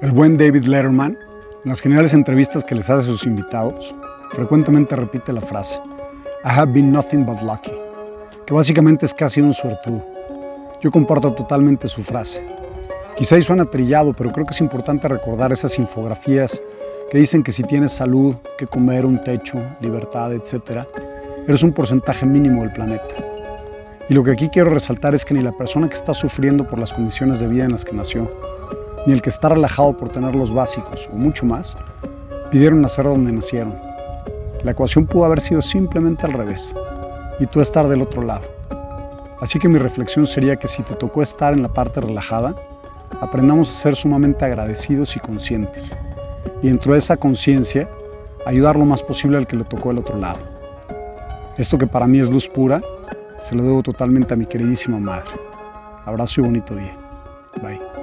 El buen David Letterman, en las generales entrevistas que les hace a sus invitados, frecuentemente repite la frase, I have been nothing but lucky, que básicamente es casi un suertudo. Yo comparto totalmente su frase. Quizá y suena trillado, pero creo que es importante recordar esas infografías que dicen que si tienes salud, que comer, un techo, libertad, etc., eres un porcentaje mínimo del planeta. Y lo que aquí quiero resaltar es que ni la persona que está sufriendo por las condiciones de vida en las que nació, ni el que está relajado por tener los básicos o mucho más, pidieron nacer donde nacieron. La ecuación pudo haber sido simplemente al revés y tú estar del otro lado. Así que mi reflexión sería que si te tocó estar en la parte relajada, aprendamos a ser sumamente agradecidos y conscientes. Y dentro de esa conciencia, ayudar lo más posible al que le tocó el otro lado. Esto que para mí es luz pura, se lo debo totalmente a mi queridísima madre. Abrazo y bonito día. Bye.